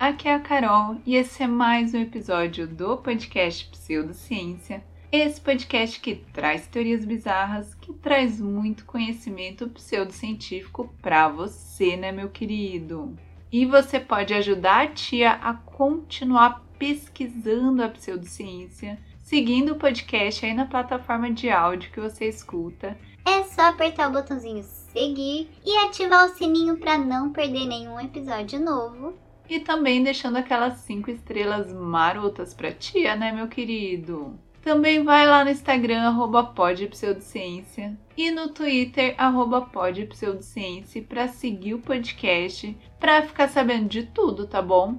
Aqui é a Carol e esse é mais um episódio do podcast Pseudociência. Esse podcast que traz teorias bizarras, que traz muito conhecimento pseudocientífico para você, né, meu querido? E você pode ajudar a tia a continuar pesquisando a pseudociência, seguindo o podcast aí na plataforma de áudio que você escuta. É só apertar o botãozinho seguir e ativar o sininho para não perder nenhum episódio novo e também deixando aquelas cinco estrelas marotas pra tia, né, meu querido? Também vai lá no Instagram, arroba podpseudociência e no Twitter, arroba podpseudociência para seguir o podcast, para ficar sabendo de tudo, tá bom?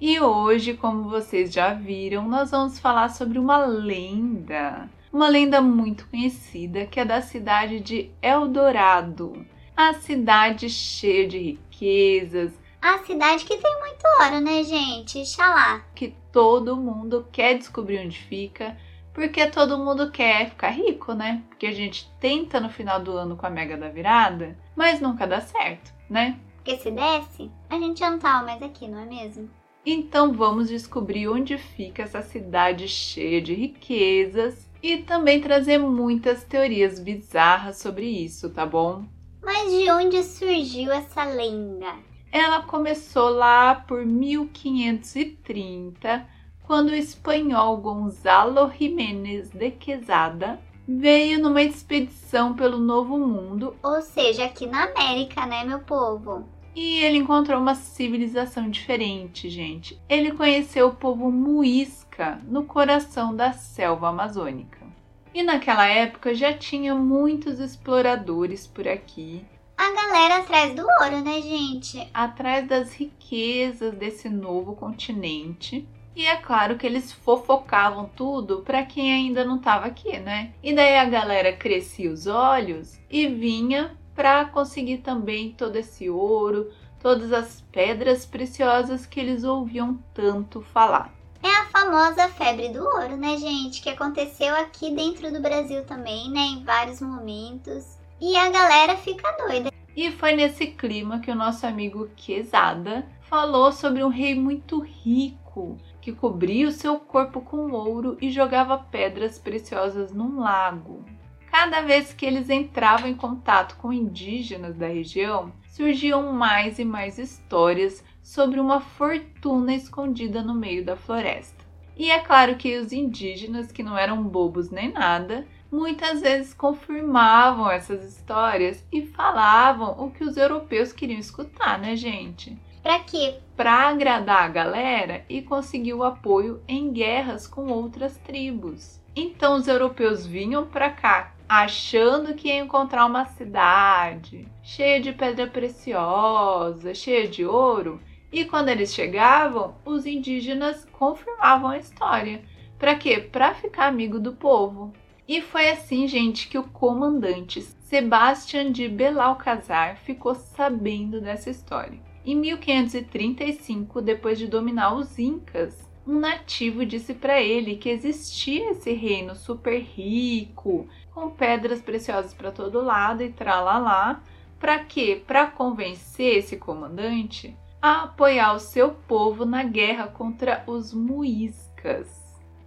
E hoje, como vocês já viram, nós vamos falar sobre uma lenda. Uma lenda muito conhecida que é da cidade de Eldorado. A cidade cheia de riquezas, a cidade que tem muito ouro, né, gente? Xalá. Que todo mundo quer descobrir onde fica, porque todo mundo quer ficar rico, né? Porque a gente tenta no final do ano com a mega da virada, mas nunca dá certo, né? Porque se desse, a gente já não tava mais aqui, não é mesmo? Então vamos descobrir onde fica essa cidade cheia de riquezas e também trazer muitas teorias bizarras sobre isso, tá bom? Mas de onde surgiu essa lenda? Ela começou lá por 1530, quando o espanhol Gonzalo Jiménez de Quesada veio numa expedição pelo Novo Mundo, ou seja, aqui na América, né, meu povo? E ele encontrou uma civilização diferente, gente. Ele conheceu o povo Muisca no coração da selva amazônica. E naquela época já tinha muitos exploradores por aqui a galera atrás do ouro, né, gente? Atrás das riquezas desse novo continente. E é claro que eles fofocavam tudo para quem ainda não estava aqui, né? E daí a galera crescia os olhos e vinha para conseguir também todo esse ouro, todas as pedras preciosas que eles ouviam tanto falar. É a famosa febre do ouro, né, gente? Que aconteceu aqui dentro do Brasil também, né? Em vários momentos. E a galera fica doida. E foi nesse clima que o nosso amigo Quesada falou sobre um rei muito rico que cobria o seu corpo com ouro e jogava pedras preciosas num lago. Cada vez que eles entravam em contato com indígenas da região, surgiam mais e mais histórias sobre uma fortuna escondida no meio da floresta. E é claro que os indígenas, que não eram bobos nem nada, muitas vezes confirmavam essas histórias e falavam o que os europeus queriam escutar, né, gente? Para quê? Para agradar a galera e conseguir o apoio em guerras com outras tribos. Então os europeus vinham para cá achando que ia encontrar uma cidade cheia de pedra preciosa, cheia de ouro, e quando eles chegavam, os indígenas confirmavam a história. Para quê? Para ficar amigo do povo. E foi assim, gente, que o comandante Sebastian de Belalcazar ficou sabendo dessa história. Em 1535, depois de dominar os Incas, um nativo disse para ele que existia esse reino super rico, com pedras preciosas para todo lado e tralalá, para quê? Para convencer esse comandante a apoiar o seu povo na guerra contra os muiscas.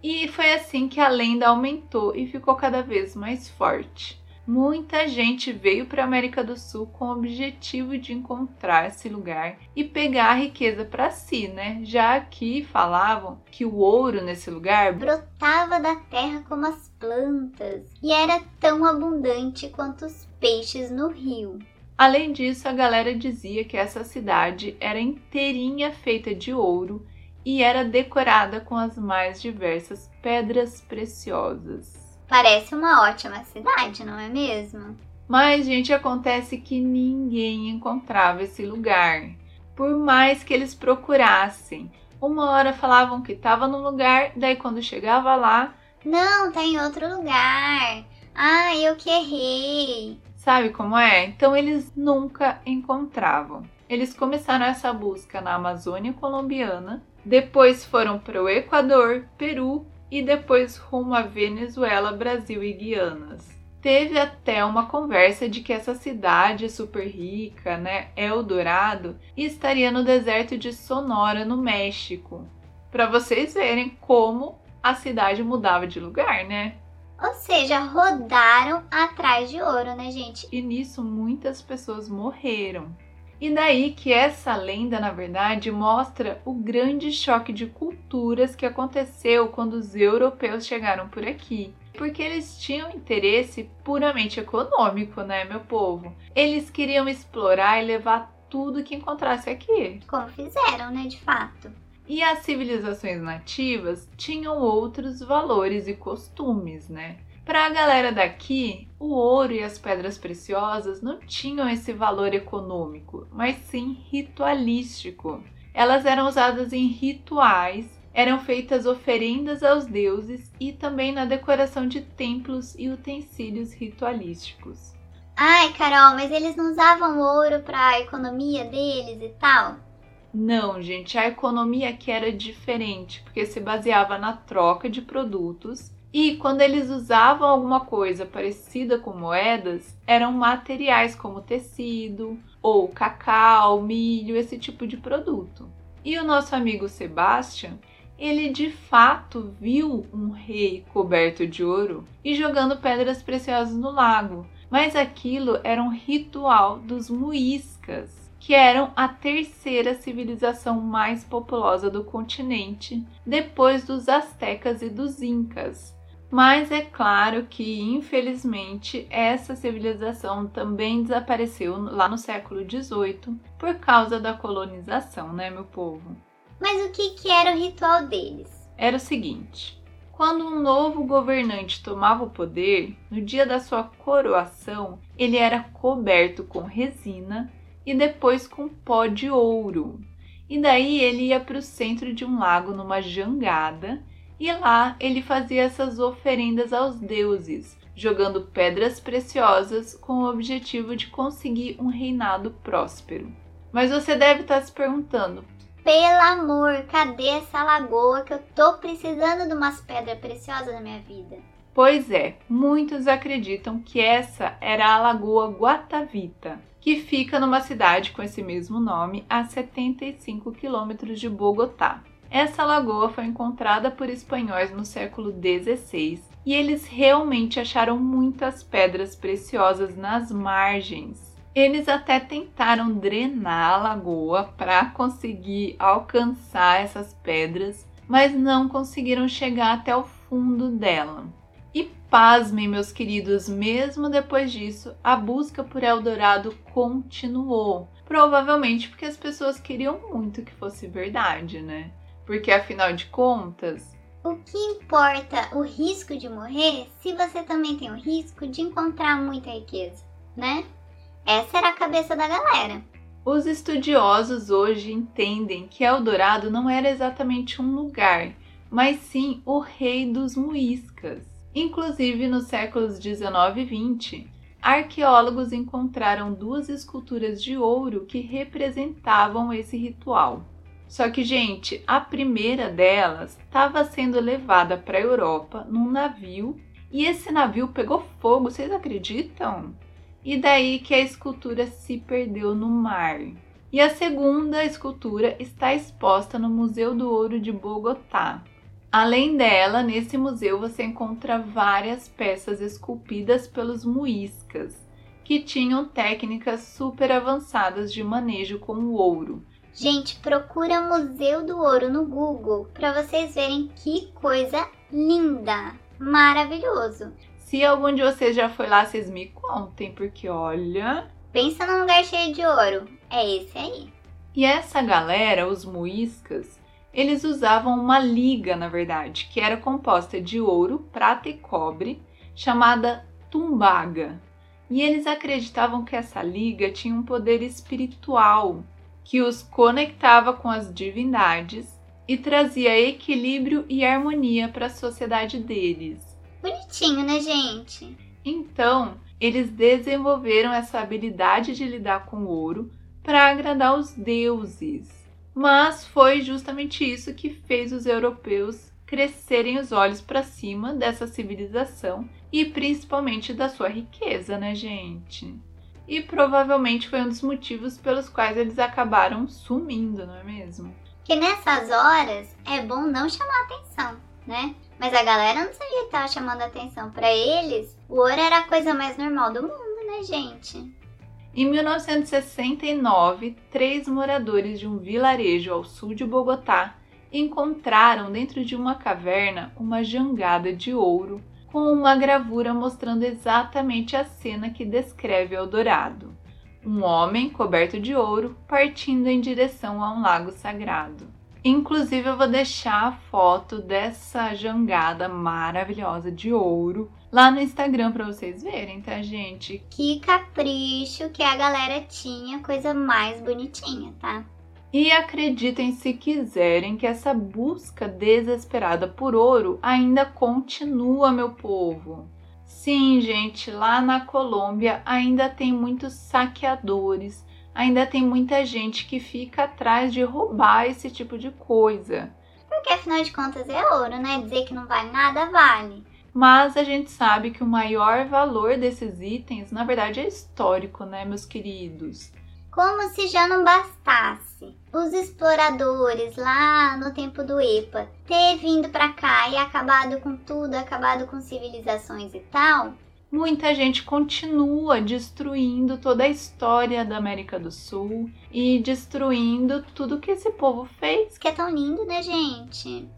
E foi assim que a lenda aumentou e ficou cada vez mais forte. Muita gente veio para a América do Sul com o objetivo de encontrar esse lugar e pegar a riqueza para si, né? Já que falavam que o ouro nesse lugar brotava da terra como as plantas e era tão abundante quanto os peixes no rio. Além disso, a galera dizia que essa cidade era inteirinha feita de ouro e era decorada com as mais diversas pedras preciosas. Parece uma ótima cidade, não é mesmo? Mas, gente, acontece que ninguém encontrava esse lugar. Por mais que eles procurassem, uma hora falavam que estava no lugar, daí quando chegava lá, Não, tá em outro lugar. Ah, eu que errei. Sabe como é? Então eles nunca encontravam. Eles começaram essa busca na Amazônia colombiana, depois foram para o Equador, Peru e depois rumo a Venezuela, Brasil e Guianas. Teve até uma conversa de que essa cidade super rica, né, Eldorado, estaria no deserto de Sonora, no México. Para vocês verem como a cidade mudava de lugar, né? Ou seja, rodaram atrás de ouro, né, gente? E nisso muitas pessoas morreram. E daí que essa lenda, na verdade, mostra o grande choque de culturas que aconteceu quando os europeus chegaram por aqui. Porque eles tinham interesse puramente econômico, né, meu povo? Eles queriam explorar e levar tudo que encontrasse aqui. Como fizeram, né, de fato. E as civilizações nativas tinham outros valores e costumes, né? Para a galera daqui, o ouro e as pedras preciosas não tinham esse valor econômico, mas sim ritualístico. Elas eram usadas em rituais, eram feitas oferendas aos deuses e também na decoração de templos e utensílios ritualísticos. Ai, Carol, mas eles não usavam ouro para a economia deles e tal? Não, gente, a economia aqui era diferente, porque se baseava na troca de produtos e quando eles usavam alguma coisa parecida com moedas, eram materiais como tecido ou cacau, milho, esse tipo de produto. E o nosso amigo Sebastian, ele de fato viu um rei coberto de ouro e jogando pedras preciosas no lago, mas aquilo era um ritual dos muiscas, que eram a terceira civilização mais populosa do continente, depois dos astecas e dos incas. Mas é claro que, infelizmente, essa civilização também desapareceu lá no século XVIII por causa da colonização, né, meu povo? Mas o que, que era o ritual deles? Era o seguinte: quando um novo governante tomava o poder, no dia da sua coroação, ele era coberto com resina e depois com pó de ouro. E daí ele ia para o centro de um lago numa jangada e lá ele fazia essas oferendas aos deuses, jogando pedras preciosas com o objetivo de conseguir um reinado próspero. Mas você deve estar se perguntando: pelo amor, cadê essa lagoa que eu tô precisando de umas pedras preciosas na minha vida? Pois é, muitos acreditam que essa era a Lagoa Guatavita, que fica numa cidade com esse mesmo nome a 75 quilômetros de Bogotá. Essa lagoa foi encontrada por espanhóis no século XVI e eles realmente acharam muitas pedras preciosas nas margens. Eles até tentaram drenar a lagoa para conseguir alcançar essas pedras, mas não conseguiram chegar até o fundo dela. Pasmem, meus queridos, mesmo depois disso, a busca por Eldorado continuou. Provavelmente porque as pessoas queriam muito que fosse verdade, né? Porque afinal de contas. O que importa o risco de morrer se você também tem o risco de encontrar muita riqueza, né? Essa era a cabeça da galera. Os estudiosos hoje entendem que Eldorado não era exatamente um lugar, mas sim o rei dos muiscas. Inclusive, nos séculos 19 e 20, arqueólogos encontraram duas esculturas de ouro que representavam esse ritual. Só que, gente, a primeira delas estava sendo levada para a Europa num navio e esse navio pegou fogo, vocês acreditam? E daí que a escultura se perdeu no mar. E a segunda escultura está exposta no Museu do Ouro de Bogotá. Além dela, nesse museu você encontra várias peças esculpidas pelos muiscas, que tinham técnicas super avançadas de manejo com o ouro. Gente, procura Museu do Ouro no Google para vocês verem que coisa linda, maravilhoso. Se algum de vocês já foi lá, vocês me contem, porque olha. Pensa num lugar cheio de ouro. É esse aí. E essa galera, os muiscas, eles usavam uma liga, na verdade, que era composta de ouro, prata e cobre, chamada tumbaga. E eles acreditavam que essa liga tinha um poder espiritual que os conectava com as divindades e trazia equilíbrio e harmonia para a sociedade deles. Bonitinho, né, gente? Então, eles desenvolveram essa habilidade de lidar com o ouro para agradar os deuses. Mas foi justamente isso que fez os europeus crescerem os olhos para cima dessa civilização e principalmente da sua riqueza, né, gente? E provavelmente foi um dos motivos pelos quais eles acabaram sumindo, não é mesmo? Que nessas horas é bom não chamar atenção, né? Mas a galera não sabia estava chamando atenção. Para eles, o ouro era a coisa mais normal do mundo, né, gente? Em 1969, três moradores de um vilarejo ao sul de Bogotá encontraram dentro de uma caverna uma jangada de ouro com uma gravura mostrando exatamente a cena que descreve Eldorado. Um homem coberto de ouro partindo em direção a um lago sagrado. Inclusive, eu vou deixar a foto dessa jangada maravilhosa de ouro lá no Instagram para vocês verem, tá, gente? Que capricho que a galera tinha, coisa mais bonitinha, tá? E acreditem se quiserem que essa busca desesperada por ouro ainda continua, meu povo. Sim, gente, lá na Colômbia ainda tem muitos saqueadores, ainda tem muita gente que fica atrás de roubar esse tipo de coisa. Porque afinal de contas é ouro, né? Dizer que não vale nada, vale. Mas a gente sabe que o maior valor desses itens, na verdade, é histórico, né, meus queridos? Como se já não bastasse os exploradores lá no tempo do EPA ter vindo para cá e acabado com tudo, acabado com civilizações e tal, muita gente continua destruindo toda a história da América do Sul e destruindo tudo que esse povo fez. Que é tão lindo, né, gente?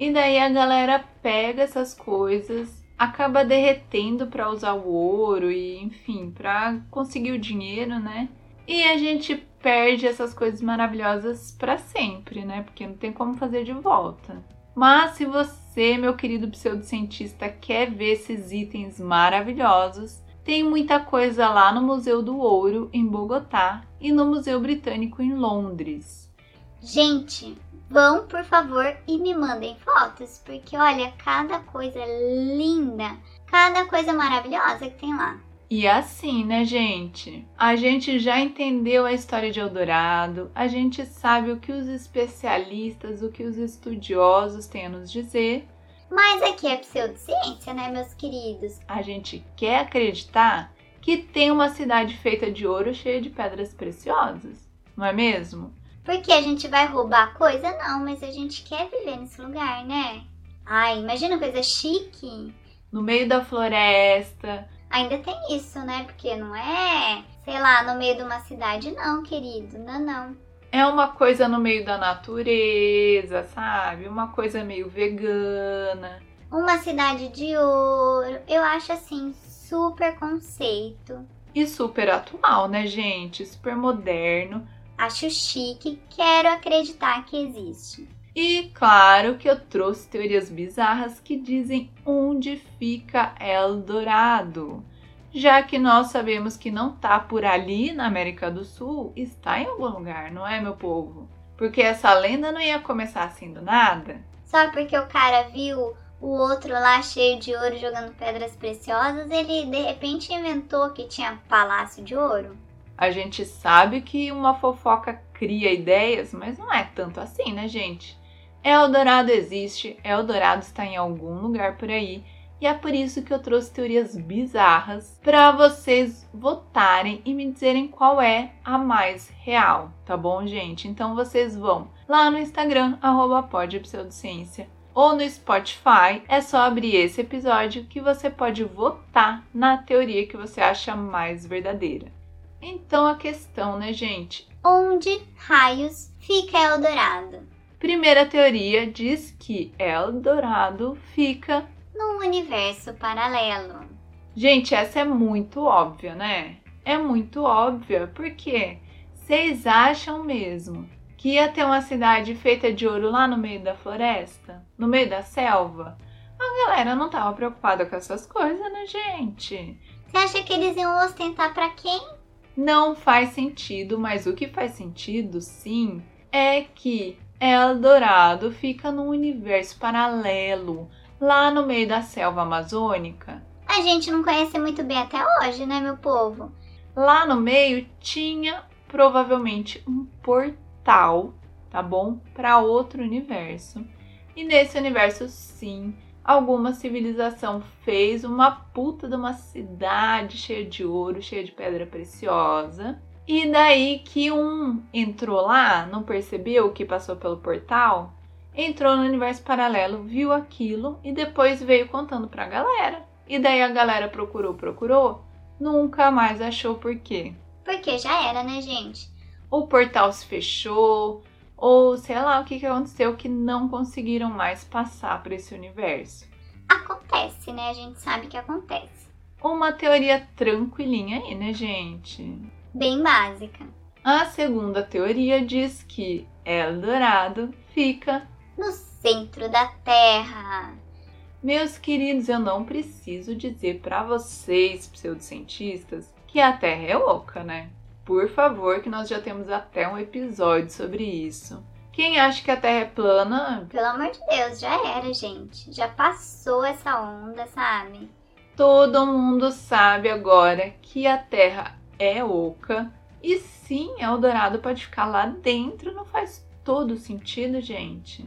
E daí a galera pega essas coisas, acaba derretendo para usar o ouro e, enfim, para conseguir o dinheiro, né? E a gente perde essas coisas maravilhosas para sempre, né? Porque não tem como fazer de volta. Mas se você, meu querido pseudocientista, quer ver esses itens maravilhosos, tem muita coisa lá no Museu do Ouro, em Bogotá, e no Museu Britânico, em Londres. Gente, vão por favor e me mandem fotos, porque olha, cada coisa linda, cada coisa maravilhosa que tem lá. E assim, né, gente? A gente já entendeu a história de Eldorado, a gente sabe o que os especialistas, o que os estudiosos têm a nos dizer. Mas aqui é pseudociência, né, meus queridos? A gente quer acreditar que tem uma cidade feita de ouro cheia de pedras preciosas, não é mesmo? Porque a gente vai roubar coisa? Não, mas a gente quer viver nesse lugar, né? Ai, imagina coisa chique. No meio da floresta, Ainda tem isso, né? Porque não é, sei lá, no meio de uma cidade, não, querido. Não, não. É uma coisa no meio da natureza, sabe? Uma coisa meio vegana. Uma cidade de ouro. Eu acho assim, super conceito. E super atual, né, gente? Super moderno. Acho chique, quero acreditar que existe. E claro que eu trouxe teorias bizarras que dizem onde fica Eldorado. Já que nós sabemos que não tá por ali na América do Sul, está em algum lugar, não é, meu povo? Porque essa lenda não ia começar assim do nada. Só porque o cara viu o outro lá cheio de ouro jogando pedras preciosas, ele de repente inventou que tinha palácio de ouro. A gente sabe que uma fofoca cria ideias, mas não é tanto assim, né, gente? Eldorado existe, Eldorado está em algum lugar por aí. E é por isso que eu trouxe teorias bizarras para vocês votarem e me dizerem qual é a mais real, tá bom, gente? Então vocês vão lá no Instagram, arroba ou no Spotify, é só abrir esse episódio que você pode votar na teoria que você acha mais verdadeira. Então a questão, né, gente? Onde raios fica Eldorado? Primeira teoria diz que Eldorado fica num universo paralelo. Gente, essa é muito óbvia, né? É muito óbvia, porque vocês acham mesmo que ia ter uma cidade feita de ouro lá no meio da floresta, no meio da selva? A galera não tava preocupada com essas coisas, né, gente? Você acha que eles iam ostentar para quem? Não faz sentido, mas o que faz sentido, sim, é que Eldorado fica num universo paralelo, lá no meio da selva amazônica. A gente não conhece muito bem até hoje, né, meu povo? Lá no meio tinha provavelmente um portal, tá bom? Para outro universo. E nesse universo, sim, alguma civilização fez uma puta de uma cidade cheia de ouro, cheia de pedra preciosa. E daí que um entrou lá, não percebeu que passou pelo portal, entrou no universo paralelo, viu aquilo e depois veio contando pra galera. E daí a galera procurou, procurou, nunca mais achou por quê. Porque já era, né, gente? O portal se fechou, ou sei lá o que, que aconteceu que não conseguiram mais passar por esse universo. Acontece, né? A gente sabe que acontece. Uma teoria tranquilinha aí, né, gente? Bem básica. A segunda teoria diz que Eldorado fica no centro da Terra. Meus queridos, eu não preciso dizer para vocês, pseudocientistas, que a Terra é oca, né? Por favor, que nós já temos até um episódio sobre isso. Quem acha que a Terra é plana? Pelo amor de Deus, já era, gente. Já passou essa onda, sabe? Todo mundo sabe agora que a Terra é oca. E sim, Eldorado pode ficar lá dentro. Não faz todo sentido, gente.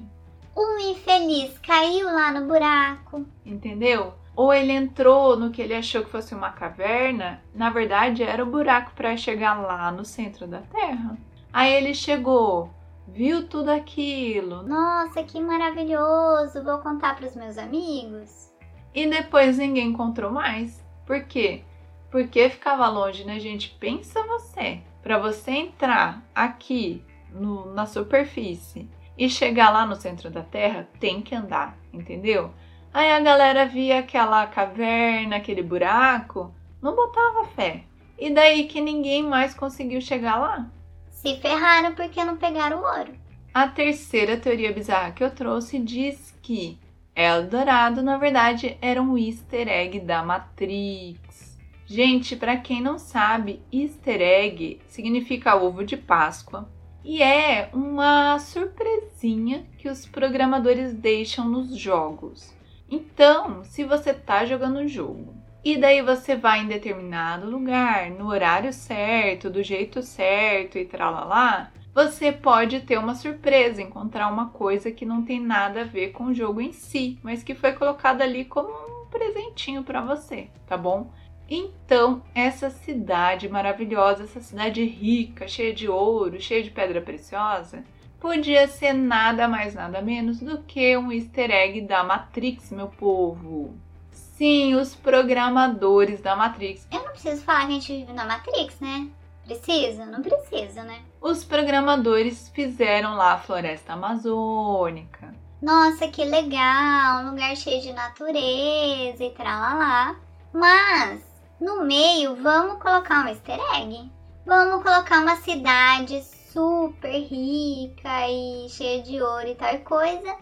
Um infeliz caiu lá no buraco. Entendeu? Ou ele entrou no que ele achou que fosse uma caverna, na verdade era o buraco para chegar lá no centro da Terra. Aí ele chegou, viu tudo aquilo. Nossa, que maravilhoso! Vou contar para os meus amigos. E depois ninguém encontrou mais. Por quê? Porque ficava longe, né, gente? Pensa você. Para você entrar aqui no, na superfície e chegar lá no centro da Terra, tem que andar, entendeu? Aí a galera via aquela caverna, aquele buraco, não botava fé. E daí que ninguém mais conseguiu chegar lá? Se ferraram porque não pegaram o ouro. A terceira teoria bizarra que eu trouxe diz que Eldorado, na verdade, era um easter egg da Matrix. Gente, para quem não sabe, easter egg significa ovo de Páscoa e é uma surpresinha que os programadores deixam nos jogos. Então, se você está jogando um jogo e daí você vai em determinado lugar, no horário certo, do jeito certo e tralalá, você pode ter uma surpresa, encontrar uma coisa que não tem nada a ver com o jogo em si, mas que foi colocada ali como um presentinho para você, tá bom? Então, essa cidade maravilhosa, essa cidade rica, cheia de ouro, cheia de pedra preciosa, podia ser nada mais nada menos do que um easter egg da Matrix, meu povo. Sim, os programadores da Matrix. Eu não preciso falar que a gente vive na Matrix, né? Precisa? Não precisa, né? Os programadores fizeram lá a floresta amazônica. Nossa, que legal! Um lugar cheio de natureza e tralalá. Mas, no meio, vamos colocar um easter egg. Vamos colocar uma cidade super rica e cheia de ouro e tal coisa,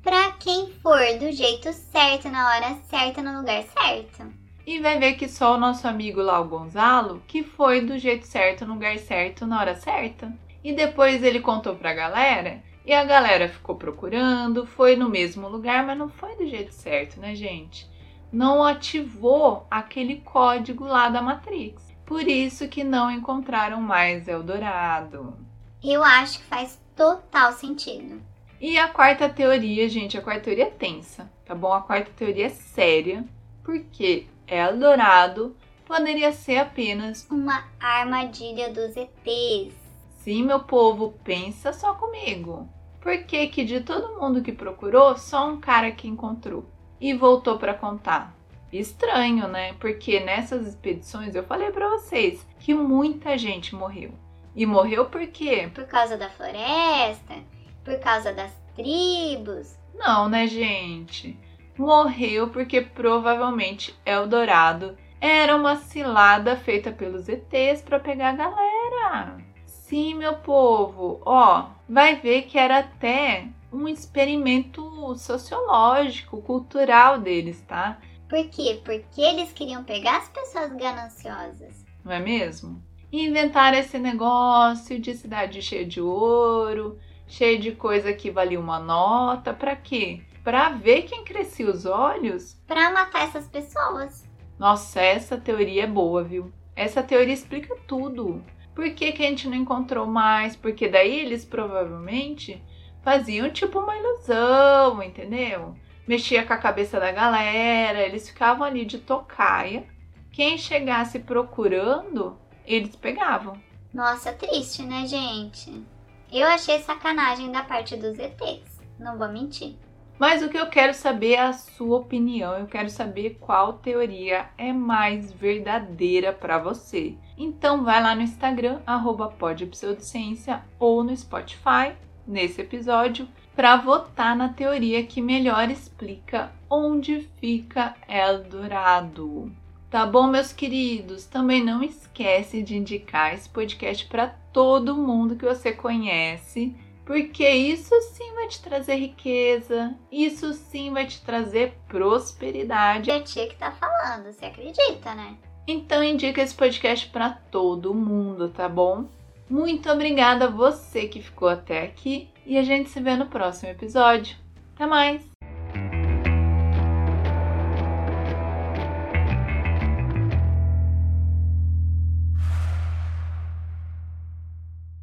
para quem for do jeito certo, na hora certa, no lugar certo. E vai ver que só o nosso amigo lá, o Gonzalo, que foi do jeito certo, no lugar certo, na hora certa. E depois ele contou pra galera, e a galera ficou procurando, foi no mesmo lugar, mas não foi do jeito certo, né, gente? Não ativou aquele código lá da Matrix. Por isso que não encontraram mais Eldorado. Eu acho que faz total sentido. E a quarta teoria, gente, a quarta teoria é tensa, tá bom? A quarta teoria é séria, porque Eldorado poderia ser apenas uma armadilha dos ETs. Sim, meu povo, pensa só comigo. Por que que de todo mundo que procurou, só um cara que encontrou e voltou para contar? Estranho, né? Porque nessas expedições eu falei para vocês que muita gente morreu. E morreu por quê? Por causa da floresta? Por causa das tribos? Não, né, gente? Morreu porque provavelmente Eldorado era uma cilada feita pelos ETs para pegar a galera. Sim, meu povo, ó, vai ver que era até um experimento sociológico, cultural deles, tá? Por quê? Porque eles queriam pegar as pessoas gananciosas. Não é mesmo? Inventar esse negócio de cidade cheia de ouro, cheio de coisa que valia uma nota, para quê? Para ver quem crescia os olhos? Para matar essas pessoas. Nossa, essa teoria é boa, viu? Essa teoria explica tudo. Por que, que a gente não encontrou mais? Porque daí eles provavelmente faziam tipo uma ilusão, entendeu? Mexia com a cabeça da galera, eles ficavam ali de tocaia. Quem chegasse procurando, eles pegavam. Nossa, triste, né, gente? Eu achei sacanagem da parte dos ETs, não vou mentir. Mas o que eu quero saber é a sua opinião. Eu quero saber qual teoria é mais verdadeira para você. Então vai lá no Instagram @podpseudociência ou no Spotify nesse episódio para votar na teoria que melhor explica onde fica Eldorado. Tá bom, meus queridos? Também não esquece de indicar esse podcast para todo mundo que você conhece porque isso sim vai te trazer riqueza, isso sim vai te trazer prosperidade. É a tia que tá falando, você acredita, né? Então indica esse podcast para todo mundo, tá bom? Muito obrigada a você que ficou até aqui e a gente se vê no próximo episódio. Até mais!